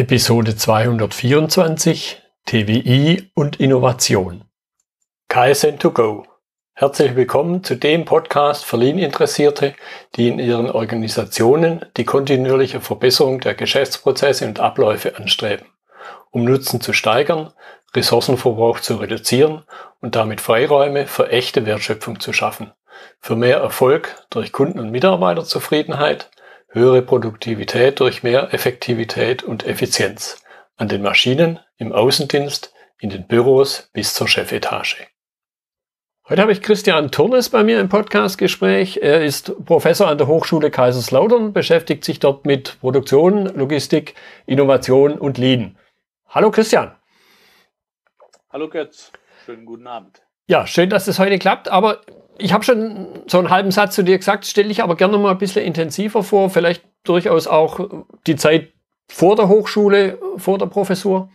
Episode 224 TWI und Innovation. KSN2Go. Herzlich willkommen zu dem Podcast für Lean-Interessierte, die in ihren Organisationen die kontinuierliche Verbesserung der Geschäftsprozesse und Abläufe anstreben, um Nutzen zu steigern, Ressourcenverbrauch zu reduzieren und damit Freiräume für echte Wertschöpfung zu schaffen, für mehr Erfolg durch Kunden- und Mitarbeiterzufriedenheit, höhere Produktivität durch mehr Effektivität und Effizienz an den Maschinen, im Außendienst, in den Büros bis zur Chefetage. Heute habe ich Christian Turnes bei mir im Podcastgespräch. Er ist Professor an der Hochschule Kaiserslautern, beschäftigt sich dort mit Produktion, Logistik, Innovation und Lean. Hallo Christian. Hallo Götz, schönen guten Abend. Ja, schön, dass es heute klappt, aber ich habe schon so einen halben Satz zu dir gesagt, stelle dich aber gerne mal ein bisschen intensiver vor, vielleicht durchaus auch die Zeit vor der Hochschule, vor der Professur.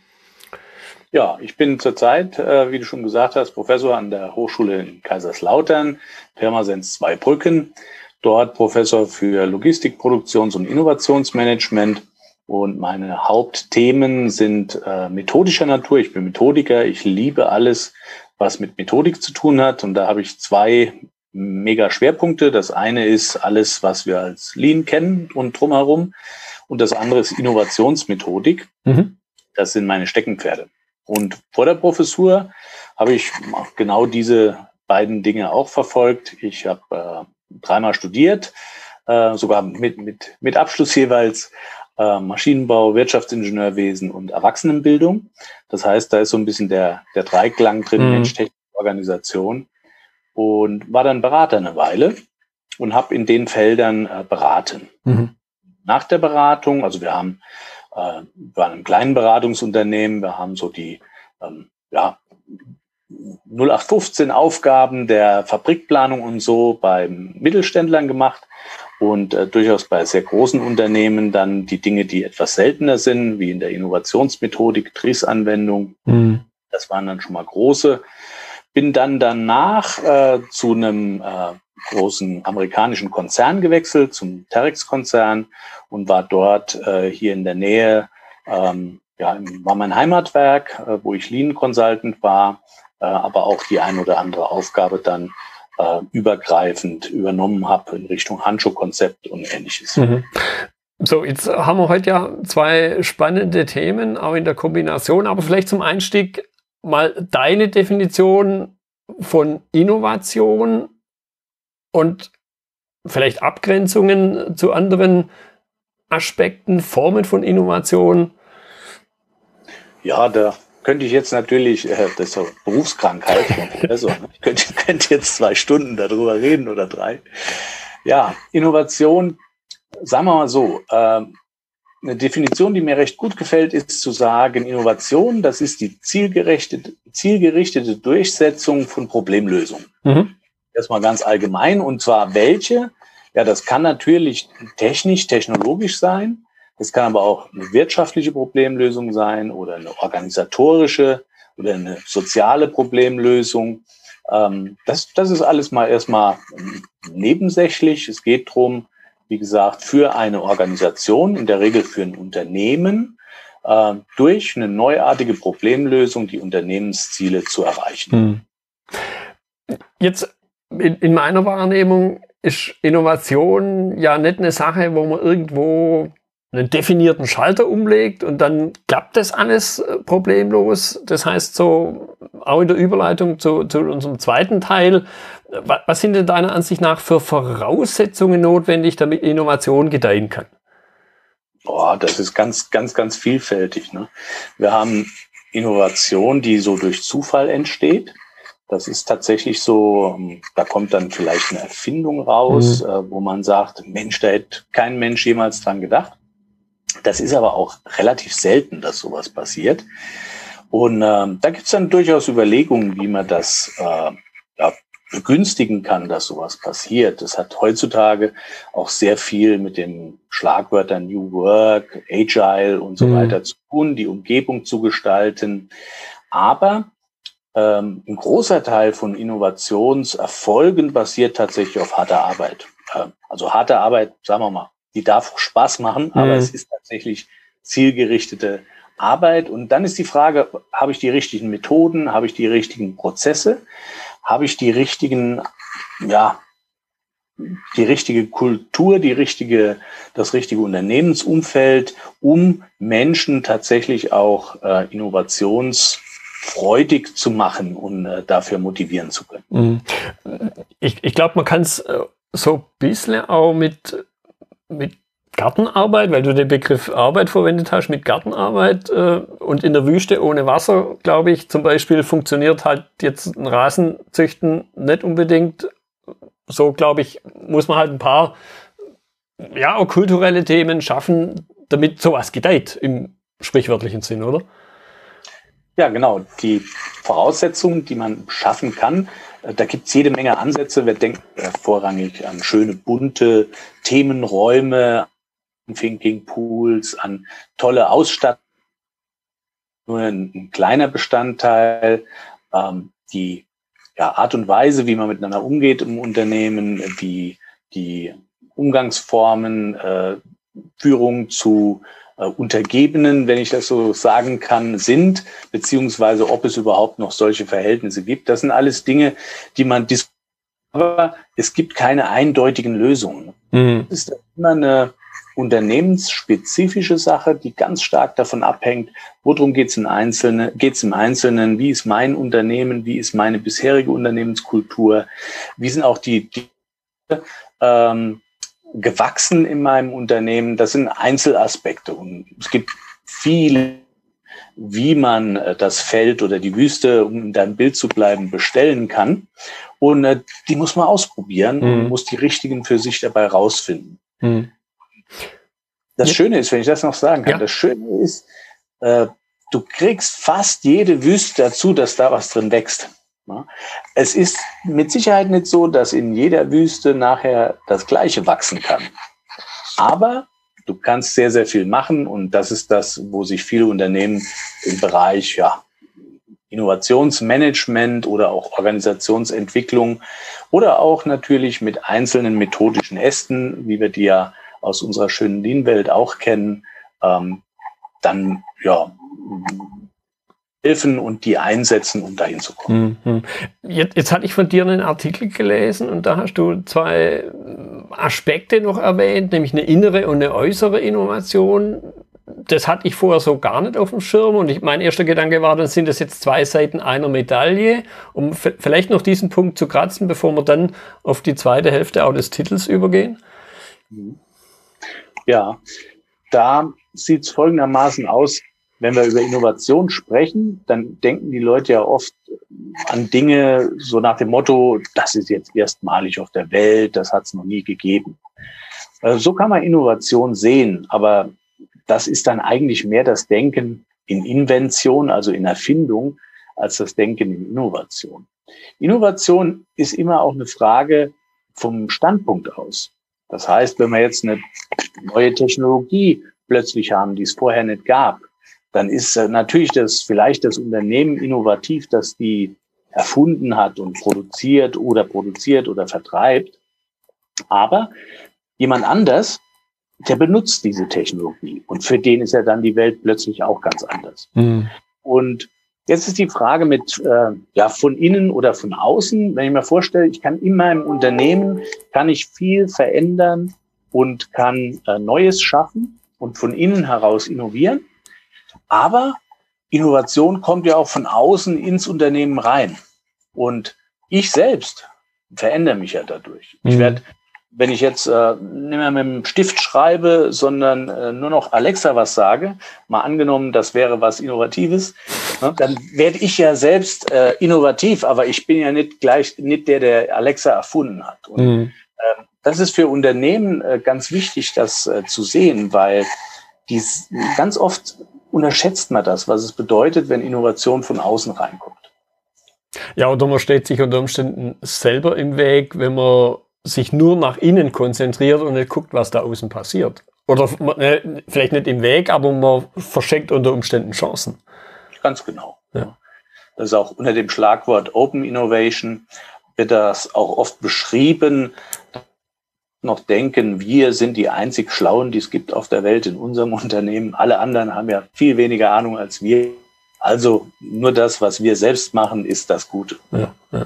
Ja, ich bin zurzeit, äh, wie du schon gesagt hast, Professor an der Hochschule in Kaiserslautern, Pirmasens Zweibrücken. Dort Professor für Logistik, Produktions- und Innovationsmanagement. Und meine Hauptthemen sind äh, methodischer Natur. Ich bin Methodiker. Ich liebe alles, was mit Methodik zu tun hat. Und da habe ich zwei mega Schwerpunkte. Das eine ist alles, was wir als Lean kennen und drumherum. Und das andere ist Innovationsmethodik. Mhm. Das sind meine Steckenpferde. Und vor der Professur habe ich genau diese beiden Dinge auch verfolgt. Ich habe äh, dreimal studiert, äh, sogar mit, mit, mit Abschluss jeweils äh, Maschinenbau, Wirtschaftsingenieurwesen und Erwachsenenbildung. Das heißt, da ist so ein bisschen der, der Dreiklang drin, mhm. Mensch, Technik, Organisation. Und war dann Berater eine Weile und habe in den Feldern äh, beraten. Mhm. Nach der Beratung, also wir haben, äh, wir waren ein kleinen Beratungsunternehmen, wir haben so die, ähm, ja, 0815 Aufgaben der Fabrikplanung und so beim Mittelständlern gemacht und äh, durchaus bei sehr großen Unternehmen dann die Dinge, die etwas seltener sind, wie in der Innovationsmethodik, TRIS-Anwendung. Mhm. Das waren dann schon mal große. Bin dann danach äh, zu einem äh, großen amerikanischen Konzern gewechselt, zum Terex-Konzern und war dort äh, hier in der Nähe, ähm, ja, war mein Heimatwerk, äh, wo ich Lean Consultant war, äh, aber auch die ein oder andere Aufgabe dann äh, übergreifend übernommen habe in Richtung Handschuhkonzept und ähnliches. Mhm. So, jetzt haben wir heute ja zwei spannende Themen, auch in der Kombination, aber vielleicht zum Einstieg mal deine Definition von Innovation und vielleicht Abgrenzungen zu anderen Aspekten, Formen von Innovation. Ja, da könnte ich jetzt natürlich, äh, das ist so Berufskrankheit, also, ich könnte, könnte jetzt zwei Stunden darüber reden oder drei. Ja, Innovation, sagen wir mal so, äh, eine Definition, die mir recht gut gefällt, ist zu sagen, Innovation, das ist die zielgerichtete, zielgerichtete Durchsetzung von Problemlösungen. Mhm. Erstmal ganz allgemein, und zwar welche? Ja, das kann natürlich technisch, technologisch sein. Es kann aber auch eine wirtschaftliche Problemlösung sein oder eine organisatorische oder eine soziale Problemlösung. Ähm, das, das ist alles mal erstmal nebensächlich. Es geht drum, wie gesagt, für eine Organisation, in der Regel für ein Unternehmen, äh, durch eine neuartige Problemlösung die Unternehmensziele zu erreichen. Hm. Jetzt in, in meiner Wahrnehmung ist Innovation ja nicht eine Sache, wo man irgendwo einen definierten Schalter umlegt und dann klappt das alles äh, problemlos. Das heißt so, auch in der Überleitung zu, zu unserem zweiten Teil, was sind denn deiner Ansicht nach für Voraussetzungen notwendig, damit Innovation gedeihen kann? Boah, das ist ganz, ganz, ganz vielfältig. Ne? Wir haben Innovation, die so durch Zufall entsteht. Das ist tatsächlich so, ähm, da kommt dann vielleicht eine Erfindung raus, mhm. äh, wo man sagt, Mensch, da hätte kein Mensch jemals dran gedacht. Das ist aber auch relativ selten, dass sowas passiert. Und ähm, da gibt es dann durchaus Überlegungen, wie man das äh, ja, begünstigen kann, dass sowas passiert. Das hat heutzutage auch sehr viel mit den Schlagwörtern New Work, Agile und so mhm. weiter zu tun, die Umgebung zu gestalten. Aber ähm, ein großer Teil von Innovationserfolgen basiert tatsächlich auf harter Arbeit. Ähm, also harte Arbeit, sagen wir mal, die darf Spaß machen, aber mhm. es ist tatsächlich zielgerichtete Arbeit. Und dann ist die Frage, habe ich die richtigen Methoden, habe ich die richtigen Prozesse, habe ich die richtigen, ja, die richtige Kultur, die richtige, das richtige Unternehmensumfeld, um Menschen tatsächlich auch äh, innovationsfreudig zu machen und äh, dafür motivieren zu können. Mhm. Ich, ich glaube, man kann es äh, so ein bisschen auch mit, mit Gartenarbeit, weil du den Begriff Arbeit verwendet hast, mit Gartenarbeit äh, und in der Wüste ohne Wasser, glaube ich, zum Beispiel funktioniert halt jetzt ein Rasenzüchten nicht unbedingt. So, glaube ich, muss man halt ein paar, ja, auch kulturelle Themen schaffen, damit sowas gedeiht im sprichwörtlichen Sinn, oder? Ja, genau. Die Voraussetzungen, die man schaffen kann, da gibt es jede Menge Ansätze. Wir denken vorrangig an schöne, bunte Themenräume, Thinking Pools, an tolle Ausstattung. Nur ein, ein kleiner Bestandteil. Ähm, die ja, Art und Weise, wie man miteinander umgeht im Unternehmen, wie die Umgangsformen, äh, Führung zu äh, Untergebenen, wenn ich das so sagen kann, sind, beziehungsweise ob es überhaupt noch solche Verhältnisse gibt. Das sind alles Dinge, die man diskutiert. Aber es gibt keine eindeutigen Lösungen. Mhm. Es ist immer eine unternehmensspezifische Sache, die ganz stark davon abhängt, worum geht es im Einzelnen, geht's im Einzelnen, wie ist mein Unternehmen, wie ist meine bisherige Unternehmenskultur, wie sind auch die, die ähm, gewachsen in meinem Unternehmen. Das sind Einzelaspekte und es gibt viele, wie man äh, das Feld oder die Wüste, um in deinem Bild zu bleiben, bestellen kann. Und äh, die muss man ausprobieren mhm. und muss die richtigen für sich dabei rausfinden. Mhm. Das Schöne ist, wenn ich das noch sagen kann, ja. das Schöne ist, äh, du kriegst fast jede Wüste dazu, dass da was drin wächst. Es ist mit Sicherheit nicht so, dass in jeder Wüste nachher das Gleiche wachsen kann. Aber du kannst sehr, sehr viel machen und das ist das, wo sich viele Unternehmen im Bereich ja, Innovationsmanagement oder auch Organisationsentwicklung oder auch natürlich mit einzelnen methodischen Ästen, wie wir die ja aus unserer schönen Lean-Welt auch kennen, ähm, dann ja helfen und die einsetzen, um dahin zu kommen. Mhm. Jetzt, jetzt hatte ich von dir einen Artikel gelesen und da hast du zwei Aspekte noch erwähnt, nämlich eine innere und eine äußere Innovation. Das hatte ich vorher so gar nicht auf dem Schirm und ich, mein erster Gedanke war, dann sind das jetzt zwei Seiten einer Medaille, um vielleicht noch diesen Punkt zu kratzen, bevor wir dann auf die zweite Hälfte auch des Titels übergehen. Ja, da sieht es folgendermaßen aus. Wenn wir über Innovation sprechen, dann denken die Leute ja oft an Dinge so nach dem Motto, das ist jetzt erstmalig auf der Welt, das hat es noch nie gegeben. Also so kann man Innovation sehen, aber das ist dann eigentlich mehr das Denken in Invention, also in Erfindung, als das Denken in Innovation. Innovation ist immer auch eine Frage vom Standpunkt aus. Das heißt, wenn wir jetzt eine neue Technologie plötzlich haben, die es vorher nicht gab, dann ist äh, natürlich das vielleicht das Unternehmen innovativ, das die erfunden hat und produziert oder produziert oder vertreibt. Aber jemand anders, der benutzt diese Technologie und für den ist ja dann die Welt plötzlich auch ganz anders. Mhm. Und Jetzt ist die Frage mit äh, ja von innen oder von außen. Wenn ich mir vorstelle, ich kann in meinem Unternehmen kann ich viel verändern und kann äh, Neues schaffen und von innen heraus innovieren. Aber Innovation kommt ja auch von außen ins Unternehmen rein. Und ich selbst verändere mich ja dadurch. Mhm. Ich werde wenn ich jetzt äh, nicht mehr mit dem Stift schreibe, sondern äh, nur noch Alexa was sage, mal angenommen, das wäre was Innovatives, ne, dann werde ich ja selbst äh, innovativ, aber ich bin ja nicht gleich nicht der, der Alexa erfunden hat. Und mhm. äh, das ist für Unternehmen äh, ganz wichtig, das äh, zu sehen, weil dies ganz oft unterschätzt man das, was es bedeutet, wenn Innovation von außen reinkommt. Ja, oder man steht sich unter Umständen selber im Weg, wenn man sich nur nach innen konzentriert und nicht guckt, was da außen passiert. Oder ne, vielleicht nicht im Weg, aber man verschenkt unter Umständen Chancen. Ganz genau. Ja. Das ist auch unter dem Schlagwort Open Innovation wird das auch oft beschrieben, noch denken, wir sind die einzig Schlauen, die es gibt auf der Welt in unserem Unternehmen. Alle anderen haben ja viel weniger Ahnung als wir. Also nur das, was wir selbst machen, ist das Gute. Ja, ja.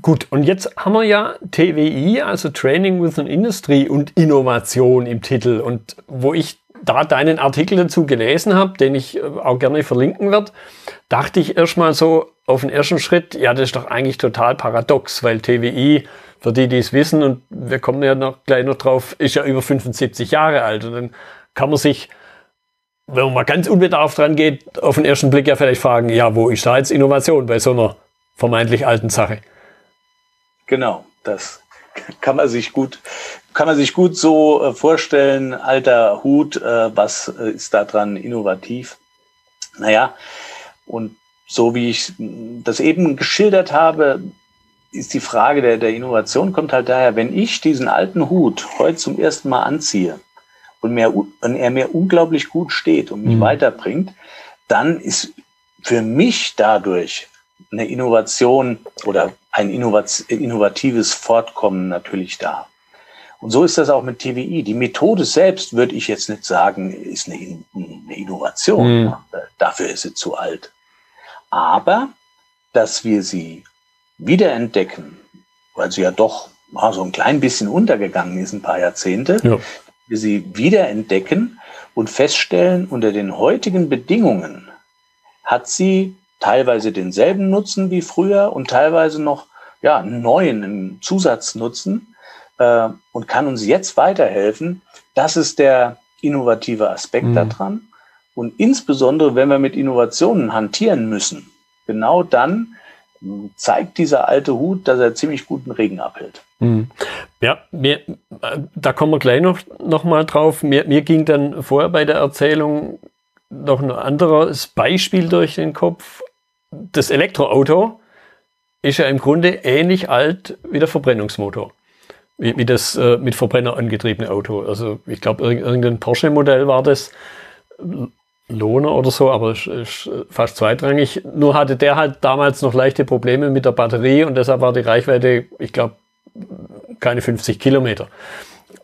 Gut, und jetzt haben wir ja TWI, also Training with an Industry und Innovation im Titel. Und wo ich da deinen Artikel dazu gelesen habe, den ich äh, auch gerne verlinken werde, dachte ich erstmal so auf den ersten Schritt, ja, das ist doch eigentlich total paradox, weil TWI, für die, die es wissen, und wir kommen ja noch gleich noch drauf, ist ja über 75 Jahre alt. Und dann kann man sich, wenn man mal ganz unbedarft dran geht, auf den ersten Blick ja vielleicht fragen, ja, wo ist da jetzt Innovation bei so einer vermeintlich alten Sache? Genau, das kann man sich gut, kann man sich gut so äh, vorstellen. Alter Hut, äh, was äh, ist da dran innovativ? Naja, und so wie ich das eben geschildert habe, ist die Frage der, der Innovation kommt halt daher, wenn ich diesen alten Hut heute zum ersten Mal anziehe und, mir, und er mir unglaublich gut steht und mich mhm. weiterbringt, dann ist für mich dadurch eine Innovation oder ein innovatives Fortkommen natürlich da. Und so ist das auch mit TWI. Die Methode selbst würde ich jetzt nicht sagen, ist eine, eine Innovation. Mhm. Dafür ist sie zu alt. Aber, dass wir sie wiederentdecken, weil sie ja doch ah, so ein klein bisschen untergegangen ist, ein paar Jahrzehnte, ja. wir sie wiederentdecken und feststellen, unter den heutigen Bedingungen hat sie teilweise denselben Nutzen wie früher und teilweise noch ja, einen neuen Zusatznutzen äh, und kann uns jetzt weiterhelfen. Das ist der innovative Aspekt mhm. daran. Und insbesondere, wenn wir mit Innovationen hantieren müssen, genau dann zeigt dieser alte Hut, dass er ziemlich guten Regen abhält. Mhm. Ja, mir, da kommen wir gleich noch, noch mal drauf. Mir, mir ging dann vorher bei der Erzählung noch ein anderes Beispiel durch den Kopf das Elektroauto ist ja im Grunde ähnlich alt wie der Verbrennungsmotor. Wie, wie das äh, mit Verbrenner angetriebene Auto. Also ich glaube, irgendein Porsche-Modell war das. Lohner oder so, aber ist, ist fast zweitrangig. Nur hatte der halt damals noch leichte Probleme mit der Batterie und deshalb war die Reichweite, ich glaube, keine 50 Kilometer.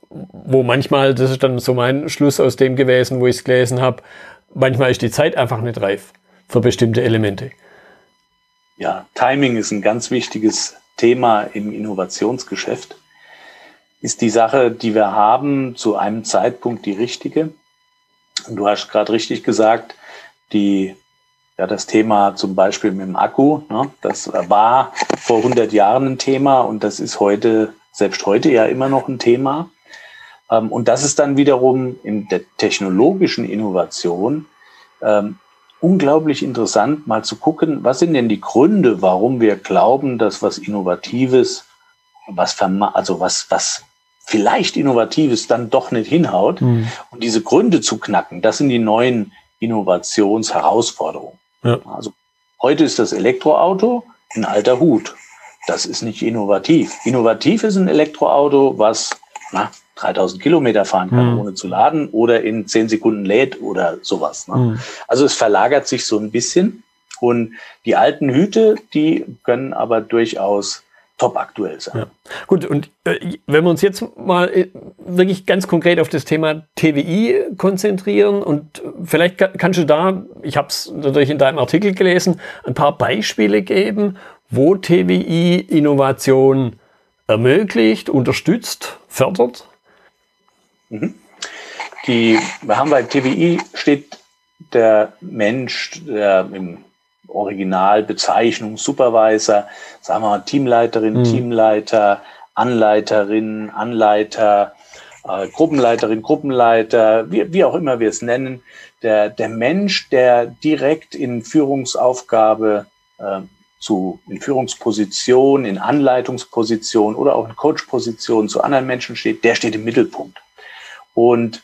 Wo manchmal, das ist dann so mein Schluss aus dem gewesen, wo ich es gelesen habe, manchmal ist die Zeit einfach nicht reif für bestimmte Elemente ja, Timing ist ein ganz wichtiges Thema im Innovationsgeschäft. Ist die Sache, die wir haben, zu einem Zeitpunkt die richtige? Und du hast gerade richtig gesagt, die, ja, das Thema zum Beispiel mit dem Akku, ne, das war vor 100 Jahren ein Thema und das ist heute, selbst heute ja immer noch ein Thema. Ähm, und das ist dann wiederum in der technologischen Innovation ähm, unglaublich interessant, mal zu gucken, was sind denn die Gründe, warum wir glauben, dass was Innovatives, was, also was, was vielleicht Innovatives dann doch nicht hinhaut. Mhm. Und diese Gründe zu knacken, das sind die neuen Innovationsherausforderungen. Ja. Also heute ist das Elektroauto ein alter Hut. Das ist nicht innovativ. Innovativ ist ein Elektroauto, was na, 3000 Kilometer fahren kann, mhm. ohne zu laden oder in 10 Sekunden lädt oder sowas. Ne? Mhm. Also es verlagert sich so ein bisschen und die alten Hüte, die können aber durchaus top aktuell sein. Ja. Gut, und äh, wenn wir uns jetzt mal äh, wirklich ganz konkret auf das Thema TWI konzentrieren und vielleicht kannst du da, ich habe es natürlich in deinem Artikel gelesen, ein paar Beispiele geben, wo TWI Innovation ermöglicht, unterstützt, fördert? Mhm. Die, wir haben bei TWI steht der Mensch, der im Original Bezeichnung Supervisor, sagen wir mal Teamleiterin, mhm. Teamleiter, Anleiterin, Anleiter, äh, Gruppenleiterin, Gruppenleiter, wie, wie auch immer wir es nennen, der, der Mensch, der direkt in Führungsaufgabe äh, zu, in Führungsposition, in Anleitungsposition oder auch in Coachposition zu anderen Menschen steht, der steht im Mittelpunkt. Und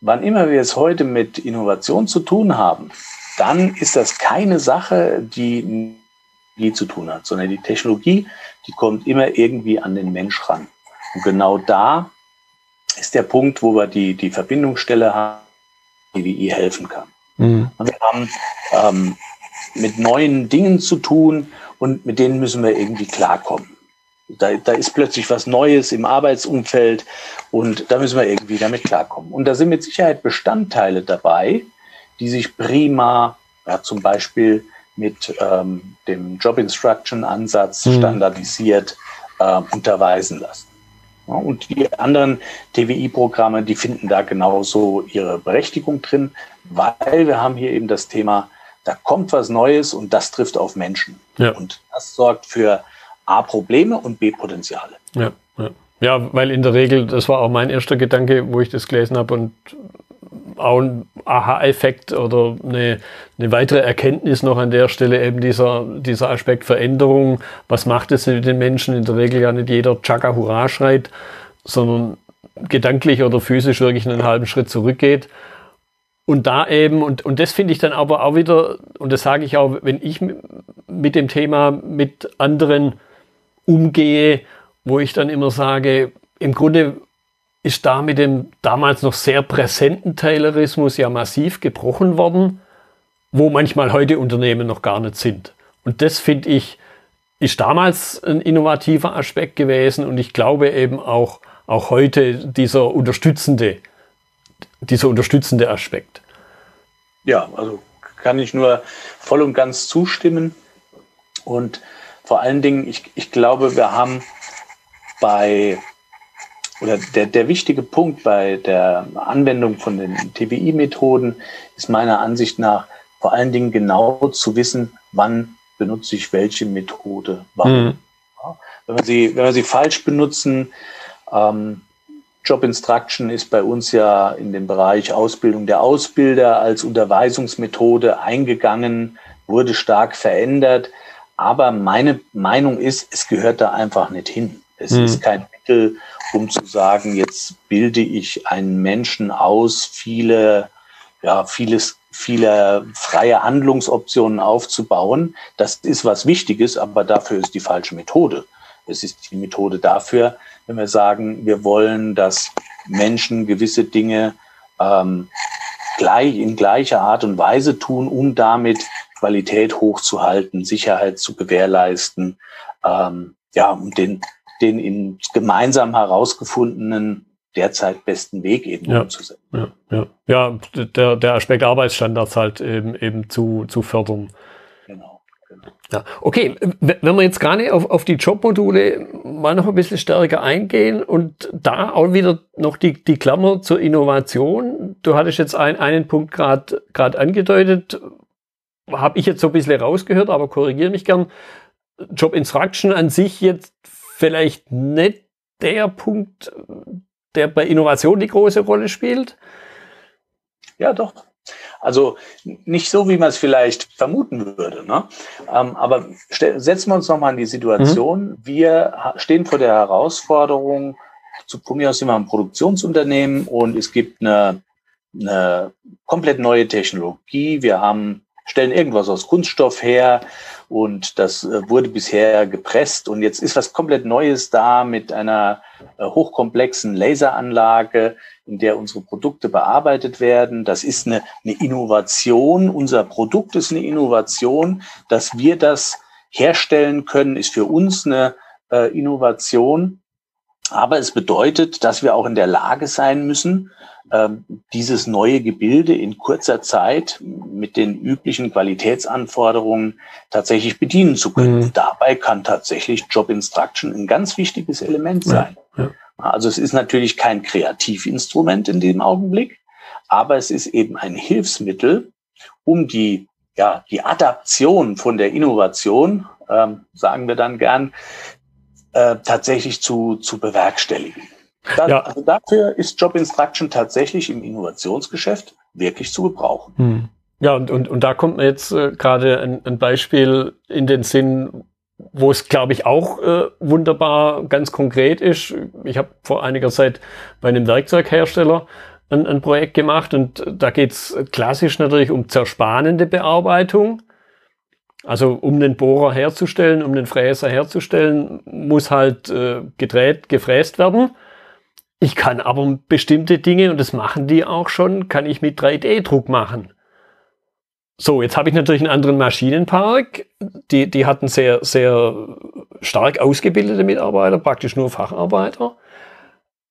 wann immer wir es heute mit Innovation zu tun haben, dann ist das keine Sache, die die zu tun hat, sondern die Technologie, die kommt immer irgendwie an den Mensch ran. Und genau da ist der Punkt, wo wir die, die Verbindungsstelle haben, die WI helfen kann. Mhm. Wir haben ähm, mit neuen Dingen zu tun und mit denen müssen wir irgendwie klarkommen. Da, da ist plötzlich was Neues im Arbeitsumfeld und da müssen wir irgendwie damit klarkommen. Und da sind mit Sicherheit Bestandteile dabei, die sich prima, ja, zum Beispiel mit ähm, dem Job Instruction Ansatz mhm. standardisiert äh, unterweisen lassen. Ja, und die anderen TWI-Programme, die finden da genauso ihre Berechtigung drin, weil wir haben hier eben das Thema, da kommt was Neues und das trifft auf Menschen. Ja. Und das sorgt für A Probleme und B Potenziale. Ja, ja. ja, weil in der Regel, das war auch mein erster Gedanke, wo ich das gelesen habe und auch ein Aha-Effekt oder eine, eine weitere Erkenntnis noch an der Stelle eben dieser, dieser Aspekt Veränderung. Was macht es mit den Menschen? In der Regel ja nicht jeder Chaka Hurra schreit, sondern gedanklich oder physisch wirklich einen halben Schritt zurückgeht. Und da eben, und, und das finde ich dann aber auch wieder, und das sage ich auch, wenn ich mit dem Thema mit anderen umgehe, wo ich dann immer sage, im Grunde ist da mit dem damals noch sehr präsenten Taylorismus ja massiv gebrochen worden, wo manchmal heute Unternehmen noch gar nicht sind. Und das finde ich, ist damals ein innovativer Aspekt gewesen und ich glaube eben auch, auch heute dieser unterstützende, dieser unterstützende Aspekt. Ja, also kann ich nur voll und ganz zustimmen. Und vor allen Dingen, ich, ich glaube, wir haben bei oder der, der wichtige Punkt bei der Anwendung von den TBI-Methoden ist meiner Ansicht nach vor allen Dingen genau zu wissen, wann benutze ich welche Methode, warum. Mhm. Ja, wenn, wir sie, wenn wir sie falsch benutzen, ähm, Job Instruction ist bei uns ja in den Bereich Ausbildung der Ausbilder als Unterweisungsmethode eingegangen, wurde stark verändert. Aber meine Meinung ist, es gehört da einfach nicht hin. Es mhm. ist kein Mittel, um zu sagen, jetzt bilde ich einen Menschen aus, viele, ja, vieles, viele freie Handlungsoptionen aufzubauen. Das ist was Wichtiges, aber dafür ist die falsche Methode. Es ist die Methode dafür, wenn wir sagen, wir wollen, dass Menschen gewisse Dinge ähm, gleich, in gleicher Art und Weise tun, um damit Qualität hochzuhalten, Sicherheit zu gewährleisten, ähm, ja, um den den in gemeinsam herausgefundenen derzeit besten Weg eben ja, umzusetzen. Ja, ja. ja der, der Aspekt Arbeitsstandards halt eben, eben zu, zu fördern. Genau. genau. Ja, okay, wenn wir jetzt gerade auf, auf die Jobmodule mal noch ein bisschen stärker eingehen und da auch wieder noch die, die Klammer zur Innovation. Du hattest jetzt ein, einen Punkt gerade gerade angedeutet, habe ich jetzt so ein bisschen rausgehört, aber korrigiere mich gern. Job Instruction an sich jetzt vielleicht nicht der Punkt, der bei Innovation die große Rolle spielt? Ja, doch. Also nicht so, wie man es vielleicht vermuten würde. Ne? Ähm, aber setzen wir uns nochmal in die Situation. Mhm. Wir stehen vor der Herausforderung, zu, von mir aus sind wir ein Produktionsunternehmen und es gibt eine, eine komplett neue Technologie. Wir haben, stellen irgendwas aus Kunststoff her und das äh, wurde bisher gepresst und jetzt ist was komplett Neues da mit einer äh, hochkomplexen Laseranlage, in der unsere Produkte bearbeitet werden. Das ist eine, eine Innovation. Unser Produkt ist eine Innovation. Dass wir das herstellen können, ist für uns eine äh, Innovation. Aber es bedeutet, dass wir auch in der Lage sein müssen, ähm, dieses neue Gebilde in kurzer Zeit mit den üblichen Qualitätsanforderungen tatsächlich bedienen zu können. Mhm. Dabei kann tatsächlich Job Instruction ein ganz wichtiges Element sein. Ja, ja. Also es ist natürlich kein Kreativinstrument in dem Augenblick, aber es ist eben ein Hilfsmittel, um die, ja, die Adaption von der Innovation, ähm, sagen wir dann gern, äh, tatsächlich zu, zu bewerkstelligen. Das, ja. Also dafür ist Job Instruction tatsächlich im Innovationsgeschäft wirklich zu gebrauchen. Hm. Ja, und, und, und da kommt mir jetzt äh, gerade ein, ein Beispiel in den Sinn, wo es, glaube ich, auch äh, wunderbar ganz konkret ist. Ich habe vor einiger Zeit bei einem Werkzeughersteller ein, ein Projekt gemacht und da geht's klassisch natürlich um zerspanende Bearbeitung. Also um den Bohrer herzustellen, um den Fräser herzustellen, muss halt äh, gedreht, gefräst werden. Ich kann aber bestimmte Dinge, und das machen die auch schon, kann ich mit 3D-Druck machen. So, jetzt habe ich natürlich einen anderen Maschinenpark. Die, die hatten sehr, sehr stark ausgebildete Mitarbeiter, praktisch nur Facharbeiter.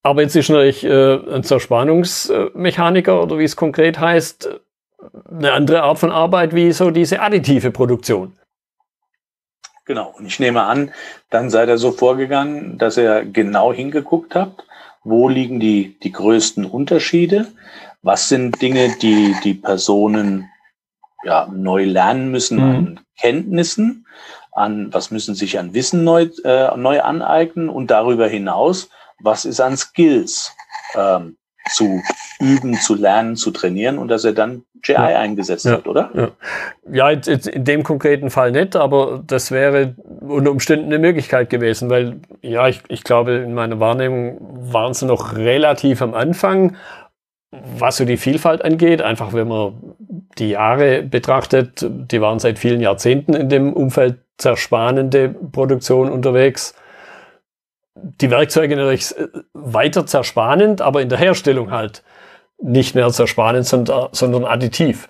Aber jetzt ist natürlich äh, ein Zerspannungsmechaniker oder wie es konkret heißt, eine andere Art von Arbeit wie so diese additive Produktion. Genau. Und ich nehme an, dann seid ihr so vorgegangen, dass ihr genau hingeguckt habt, wo liegen die, die größten Unterschiede? Was sind Dinge, die die Personen ja, neu lernen müssen mhm. an Kenntnissen? An was müssen sich an Wissen neu, äh, neu aneignen? Und darüber hinaus, was ist an Skills ähm, zu üben, zu lernen, zu trainieren und dass er dann JI ja. eingesetzt ja. hat, oder? Ja, ja in, in, dem konkreten Fall nicht, aber das wäre unter Umständen eine Möglichkeit gewesen, weil ja, ich, ich glaube, in meiner Wahrnehmung waren sie noch relativ am Anfang, was so die Vielfalt angeht. Einfach wenn man die Jahre betrachtet, die waren seit vielen Jahrzehnten in dem Umfeld zerspannende Produktion unterwegs die Werkzeuge natürlich weiter zerspannend, aber in der Herstellung halt nicht mehr zerspannend, sondern, sondern additiv.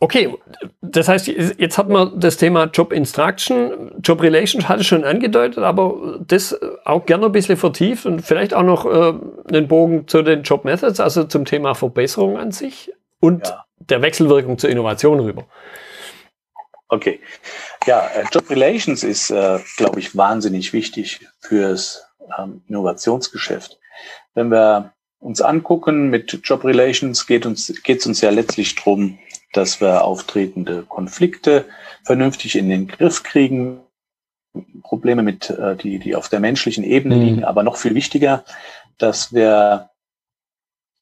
Okay, das heißt, jetzt hat man das Thema Job Instruction, Job Relations hatte ich schon angedeutet, aber das auch gerne ein bisschen vertieft und vielleicht auch noch äh, einen Bogen zu den Job Methods, also zum Thema Verbesserung an sich und ja. der Wechselwirkung zur Innovation rüber. Okay. Ja, äh, Job Relations ist, äh, glaube ich, wahnsinnig wichtig fürs ähm, Innovationsgeschäft. Wenn wir uns angucken mit Job Relations, geht uns geht es uns ja letztlich drum, dass wir auftretende Konflikte vernünftig in den Griff kriegen, Probleme mit, äh, die, die auf der menschlichen Ebene mhm. liegen, aber noch viel wichtiger, dass wir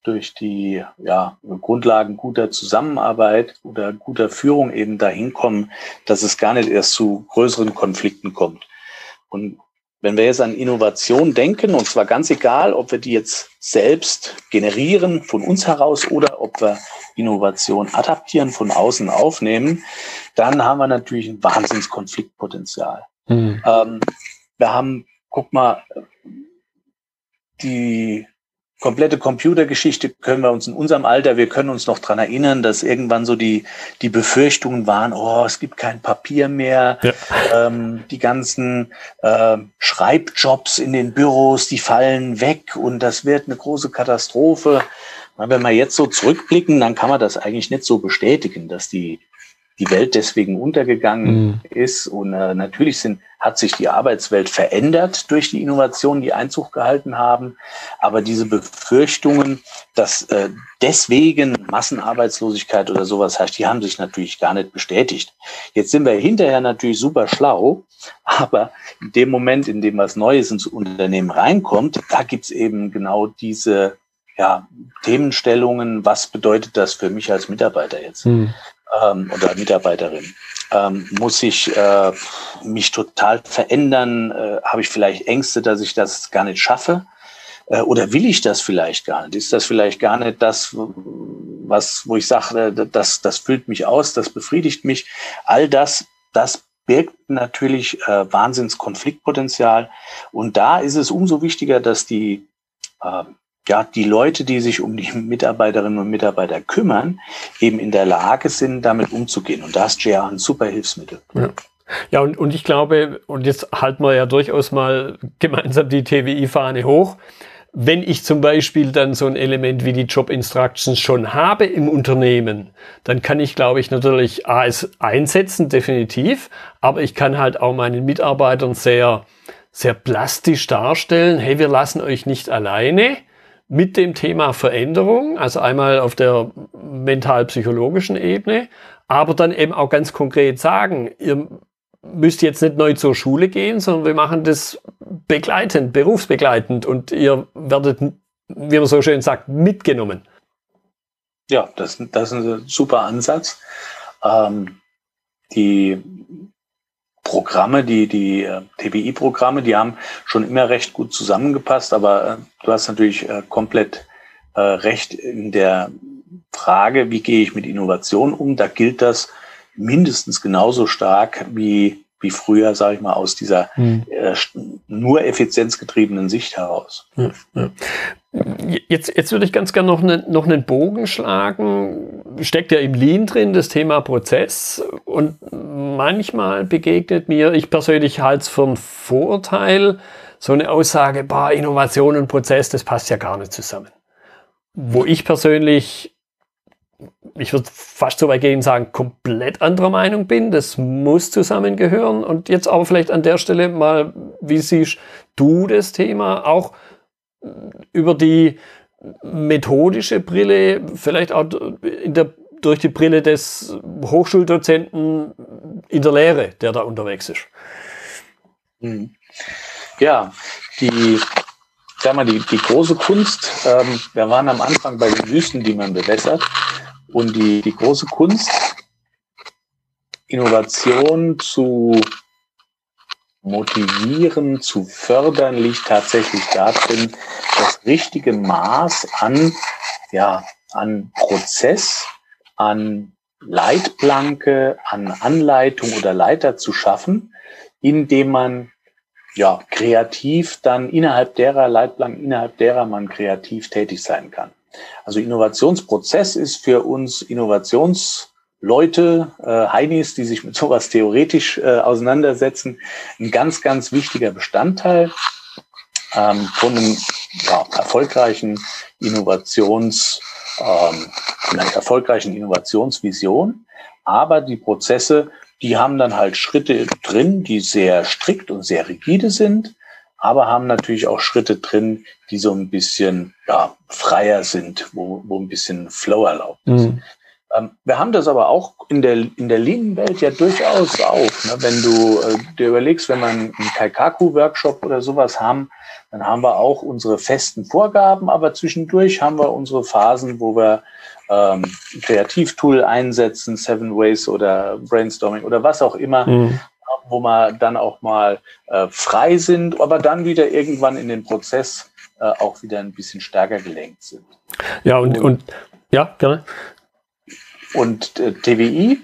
durch die ja, Grundlagen guter Zusammenarbeit oder guter Führung eben dahin kommen, dass es gar nicht erst zu größeren Konflikten kommt. Und wenn wir jetzt an Innovation denken, und zwar ganz egal, ob wir die jetzt selbst generieren von uns heraus oder ob wir Innovation adaptieren, von außen aufnehmen, dann haben wir natürlich ein Wahnsinnskonfliktpotenzial. Mhm. Ähm, wir haben, guck mal, die komplette Computergeschichte können wir uns in unserem Alter, wir können uns noch dran erinnern, dass irgendwann so die, die Befürchtungen waren, oh, es gibt kein Papier mehr, ja. ähm, die ganzen äh, Schreibjobs in den Büros, die fallen weg und das wird eine große Katastrophe. Wenn wir jetzt so zurückblicken, dann kann man das eigentlich nicht so bestätigen, dass die die Welt deswegen untergegangen mhm. ist. Und äh, natürlich sind, hat sich die Arbeitswelt verändert durch die Innovationen, die Einzug gehalten haben. Aber diese Befürchtungen, dass äh, deswegen Massenarbeitslosigkeit oder sowas heißt, die haben sich natürlich gar nicht bestätigt. Jetzt sind wir hinterher natürlich super schlau, aber in dem Moment, in dem was Neues ins Unternehmen reinkommt, da gibt's eben genau diese ja, Themenstellungen, was bedeutet das für mich als Mitarbeiter jetzt? Mhm ähm, oder Mitarbeiterin? Ähm, muss ich äh, mich total verändern? Äh, Habe ich vielleicht Ängste, dass ich das gar nicht schaffe? Äh, oder will ich das vielleicht gar nicht? Ist das vielleicht gar nicht das, was, wo ich sage, äh, das, das füllt mich aus, das befriedigt mich? All das, das birgt natürlich äh, Wahnsinnskonfliktpotenzial. Und da ist es umso wichtiger, dass die äh, ja, die Leute, die sich um die Mitarbeiterinnen und Mitarbeiter kümmern, eben in der Lage sind, damit umzugehen. Und da ist JR ein super Hilfsmittel. Ja. Ja, und, und ich glaube, und jetzt halten wir ja durchaus mal gemeinsam die TWI-Fahne hoch. Wenn ich zum Beispiel dann so ein Element wie die Job Instructions schon habe im Unternehmen, dann kann ich, glaube ich, natürlich A, einsetzen, definitiv, aber ich kann halt auch meinen Mitarbeitern sehr, sehr plastisch darstellen, hey, wir lassen euch nicht alleine, mit dem Thema Veränderung, also einmal auf der mental-psychologischen Ebene, aber dann eben auch ganz konkret sagen, ihr müsst jetzt nicht neu zur Schule gehen, sondern wir machen das begleitend, berufsbegleitend und ihr werdet, wie man so schön sagt, mitgenommen. Ja, das, das ist ein super Ansatz. Ähm, die Programme, die, die äh, TBI-Programme, die haben schon immer recht gut zusammengepasst, aber äh, du hast natürlich äh, komplett recht in der Frage, wie gehe ich mit Innovation um? Da gilt das mindestens genauso stark wie, wie früher, sage ich mal, aus dieser hm. äh, nur effizienzgetriebenen Sicht heraus. Ja, ja. Jetzt, jetzt würde ich ganz gerne noch, ne, noch einen Bogen schlagen steckt ja im Lean drin, das Thema Prozess. Und manchmal begegnet mir, ich persönlich halte es für einen Vorteil, so eine Aussage, bah, Innovation und Prozess, das passt ja gar nicht zusammen. Wo ich persönlich, ich würde fast so weit gehen sagen, komplett anderer Meinung bin. Das muss zusammengehören. Und jetzt aber vielleicht an der Stelle mal, wie siehst du das Thema auch über die methodische Brille, vielleicht auch der, durch die Brille des Hochschuldozenten in der Lehre, der da unterwegs ist. Mhm. Ja, die, sag mal, die, die große Kunst, ähm, wir waren am Anfang bei den Wüsten, die man bewässert, und die, die große Kunst, Innovation zu motivieren, zu fördern, liegt tatsächlich darin, das richtige Maß an, ja, an Prozess, an Leitplanke, an Anleitung oder Leiter zu schaffen, indem man ja kreativ dann innerhalb derer Leitplanken, innerhalb derer man kreativ tätig sein kann. Also Innovationsprozess ist für uns Innovations Leute, äh, Heinis, die sich mit sowas theoretisch äh, auseinandersetzen, ein ganz, ganz wichtiger Bestandteil ähm, von einem ja, erfolgreichen Innovations, ähm, einer erfolgreichen Innovationsvision. Aber die Prozesse, die haben dann halt Schritte drin, die sehr strikt und sehr rigide sind, aber haben natürlich auch Schritte drin, die so ein bisschen ja, freier sind, wo, wo ein bisschen Flow erlaubt ist. Mhm. Ähm, wir haben das aber auch in der, in der Lean-Welt ja durchaus auch. Ne? Wenn du äh, dir überlegst, wenn wir einen Kaikaku-Workshop oder sowas haben, dann haben wir auch unsere festen Vorgaben, aber zwischendurch haben wir unsere Phasen, wo wir ähm, Kreativtool einsetzen, Seven Ways oder Brainstorming oder was auch immer, mhm. Wo wir dann auch mal äh, frei sind, aber dann wieder irgendwann in den Prozess äh, auch wieder ein bisschen stärker gelenkt sind. Ja, und, und, und ja, gerne. Und äh, TWI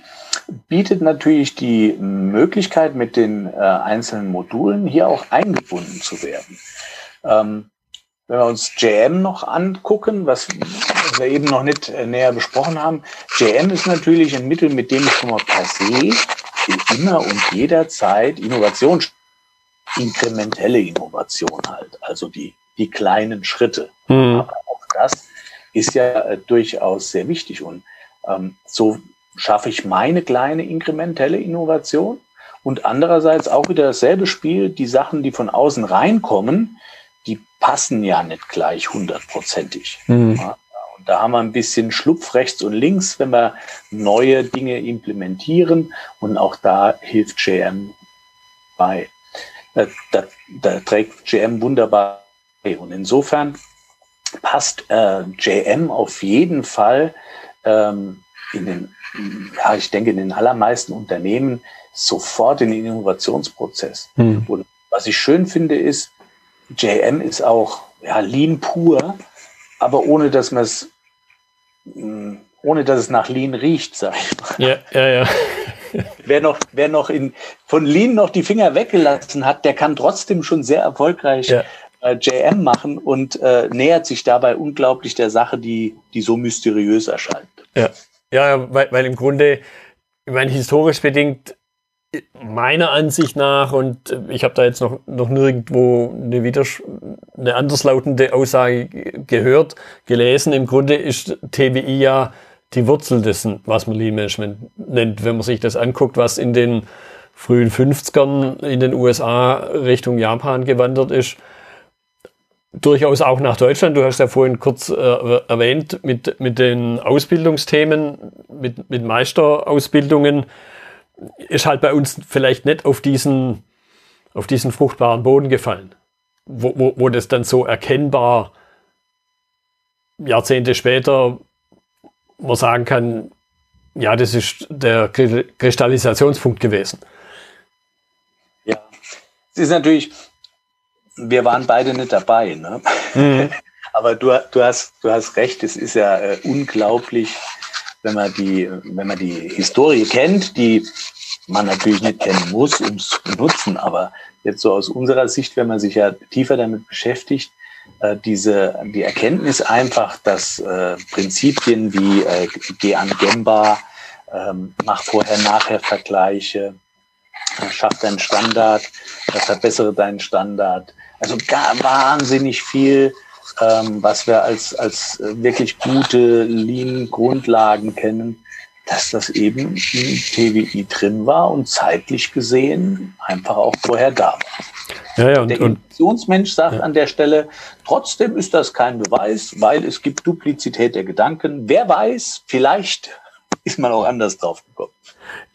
bietet natürlich die Möglichkeit, mit den äh, einzelnen Modulen hier auch eingebunden zu werden. Ähm, wenn wir uns JM noch angucken, was wir eben noch nicht äh, näher besprochen haben, JM ist natürlich ein Mittel, mit dem ich schon mal per se immer und jederzeit Innovation, inkrementelle Innovation halt, also die, die kleinen Schritte. Mhm. Aber auch das ist ja äh, durchaus sehr wichtig und ähm, so schaffe ich meine kleine inkrementelle Innovation und andererseits auch wieder dasselbe Spiel, die Sachen, die von außen reinkommen, die passen ja nicht gleich hundertprozentig. Mhm. Ja, da haben wir ein bisschen Schlupf rechts und links, wenn wir neue Dinge implementieren und auch da hilft JM bei. Da, da, da trägt JM wunderbar bei. Und insofern passt äh, JM auf jeden Fall ähm, in den, ja, ich denke, in den allermeisten Unternehmen sofort in den Innovationsprozess. Hm. Und was ich schön finde, ist, JM ist auch ja, Lean pur, aber ohne dass man es ohne dass es nach Lean riecht, sag ich mal. Ja, ja, ja. wer noch, wer noch in, von Lean noch die Finger weggelassen hat, der kann trotzdem schon sehr erfolgreich ja. äh, JM machen und äh, nähert sich dabei unglaublich der Sache, die, die so mysteriös erscheint. Ja, ja weil, weil im Grunde, ich meine, historisch bedingt, meiner Ansicht nach, und ich habe da jetzt noch, noch nirgendwo eine, Widers eine anderslautende Aussage gehört, gelesen, im Grunde ist TWI ja die Wurzel dessen, was man Lean Management nennt. Wenn man sich das anguckt, was in den frühen 50ern in den USA Richtung Japan gewandert ist, durchaus auch nach Deutschland. Du hast ja vorhin kurz äh, erwähnt mit, mit den Ausbildungsthemen, mit, mit Meisterausbildungen, ist halt bei uns vielleicht nicht auf diesen, auf diesen fruchtbaren Boden gefallen, wo, wo, wo das dann so erkennbar Jahrzehnte später man sagen kann, ja, das ist der Kristallisationspunkt gewesen. Ja, es ist natürlich, wir waren beide nicht dabei. Ne? Mhm. Aber du, du, hast, du hast recht, es ist ja äh, unglaublich, wenn man, die, wenn man die Historie kennt, die man natürlich nicht kennen muss, um es zu benutzen. Aber jetzt so aus unserer Sicht, wenn man sich ja tiefer damit beschäftigt, äh, diese, die Erkenntnis einfach, dass äh, Prinzipien wie äh, geh an Gemba, ähm, mach vorher-nachher-Vergleiche, äh, schaff deinen Standard, äh, verbessere deinen Standard. Also gar wahnsinnig viel, ähm, was wir als, als wirklich gute Lean-Grundlagen kennen, dass das eben im TWI drin war und zeitlich gesehen einfach auch vorher da war. Ja, ja, und, der Intuitionsmensch sagt ja. an der Stelle, trotzdem ist das kein Beweis, weil es gibt Duplizität der Gedanken. Wer weiß, vielleicht ist man auch anders drauf gekommen.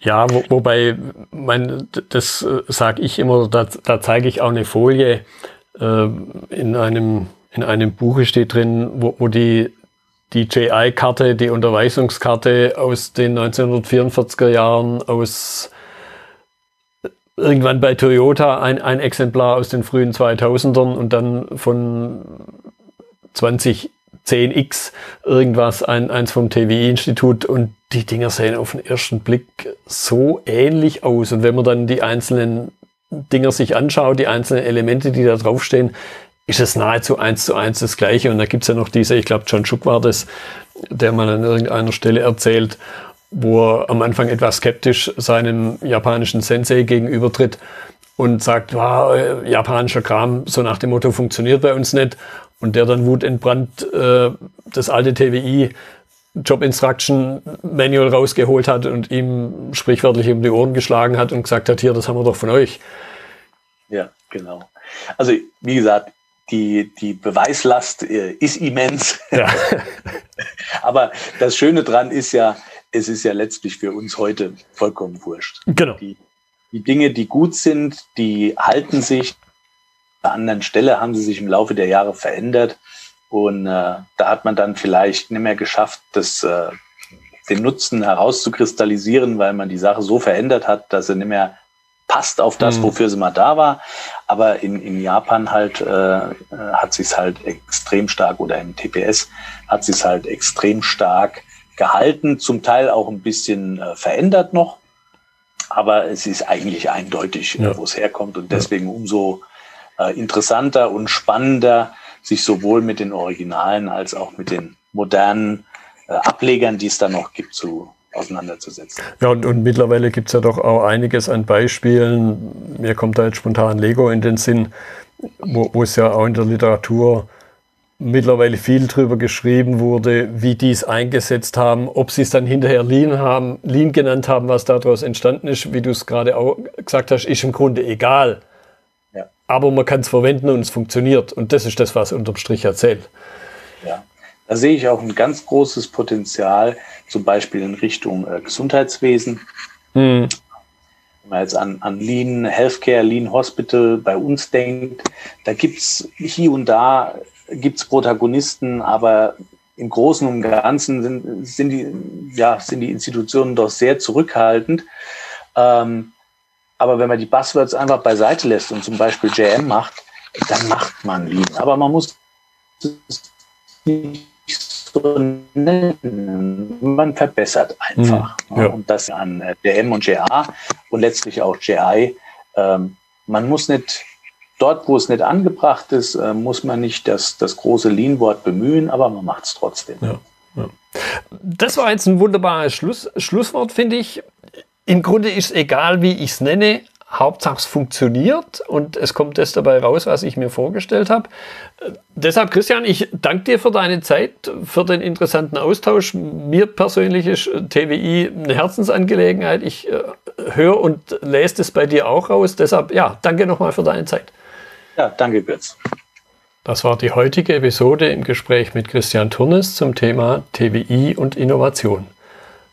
Ja, wo, wobei, mein, das äh, sage ich immer, da, da zeige ich auch eine Folie. Äh, in, einem, in einem Buch steht drin, wo, wo die die JI-Karte, die Unterweisungskarte aus den 1944er Jahren, aus irgendwann bei Toyota ein, ein Exemplar aus den frühen 2000ern und dann von 2010X irgendwas, ein, eins vom TWI-Institut und die Dinger sehen auf den ersten Blick so ähnlich aus. Und wenn man dann die einzelnen Dinger sich anschaut, die einzelnen Elemente, die da draufstehen, ist es nahezu eins zu eins das Gleiche. Und da gibt's ja noch diese, ich glaube, John Schuck war das, der mal an irgendeiner Stelle erzählt, wo er am Anfang etwas skeptisch seinem japanischen Sensei gegenübertritt und sagt, wow, japanischer Kram, so nach dem Motto, funktioniert bei uns nicht. Und der dann wutentbrannt äh, das alte TWI Job Instruction Manual rausgeholt hat und ihm sprichwörtlich um die Ohren geschlagen hat und gesagt hat, hier, das haben wir doch von euch. Ja, genau. Also, wie gesagt, die, die Beweislast äh, ist immens. Ja. Aber das Schöne dran ist ja, es ist ja letztlich für uns heute vollkommen wurscht. Genau. Die, die Dinge, die gut sind, die halten sich. An der anderen Stelle haben sie sich im Laufe der Jahre verändert. Und äh, da hat man dann vielleicht nicht mehr geschafft, das, äh, den Nutzen herauszukristallisieren, weil man die Sache so verändert hat, dass sie nicht mehr passt auf das, mhm. wofür sie mal da war. Aber in, in Japan halt äh, äh hat sie es halt extrem stark oder im TPS hat sie es halt extrem stark gehalten, zum Teil auch ein bisschen äh, verändert noch. Aber es ist eigentlich eindeutig, äh, ja. wo es herkommt und deswegen umso äh, interessanter und spannender, sich sowohl mit den Originalen als auch mit den modernen äh, Ablegern, die es da noch gibt, zu auseinanderzusetzen. Ja, und, und mittlerweile gibt es ja doch auch einiges an Beispielen. Mir kommt da jetzt spontan Lego in den Sinn, wo, es ja auch in der Literatur mittlerweile viel drüber geschrieben wurde, wie die es eingesetzt haben, ob sie es dann hinterher Lean haben, Lean genannt haben, was daraus entstanden ist, wie du es gerade auch gesagt hast, ist im Grunde egal. Ja. Aber man kann es verwenden und es funktioniert. Und das ist das, was unterm Strich erzählt. Da sehe ich auch ein ganz großes Potenzial, zum Beispiel in Richtung äh, Gesundheitswesen. Hm. Wenn man jetzt an, an Lean Healthcare, Lean Hospital bei uns denkt, da gibt es hier und da gibt's Protagonisten, aber im Großen und Ganzen sind, sind, die, ja, sind die Institutionen doch sehr zurückhaltend. Ähm, aber wenn man die Buzzwords einfach beiseite lässt und zum Beispiel JM macht, dann macht man Lean. Aber man muss es nicht so nennen. Man verbessert einfach. Mhm, ja. Und das an JM und JA und letztlich auch JI. Ähm, man muss nicht Dort, wo es nicht angebracht ist, äh, muss man nicht das, das große Lean-Wort bemühen, aber man macht es trotzdem. Ja, ja. Das war jetzt ein wunderbares Schluss, Schlusswort, finde ich. Im Grunde ist es egal, wie ich es nenne. Hauptsache es funktioniert und es kommt das dabei raus, was ich mir vorgestellt habe. Deshalb, Christian, ich danke dir für deine Zeit, für den interessanten Austausch. Mir persönlich ist TWI eine Herzensangelegenheit. Ich äh, höre und lese das bei dir auch raus. Deshalb, ja, danke nochmal für deine Zeit. Ja, danke, Götz. Das war die heutige Episode im Gespräch mit Christian Turnes zum Thema TWI und Innovation.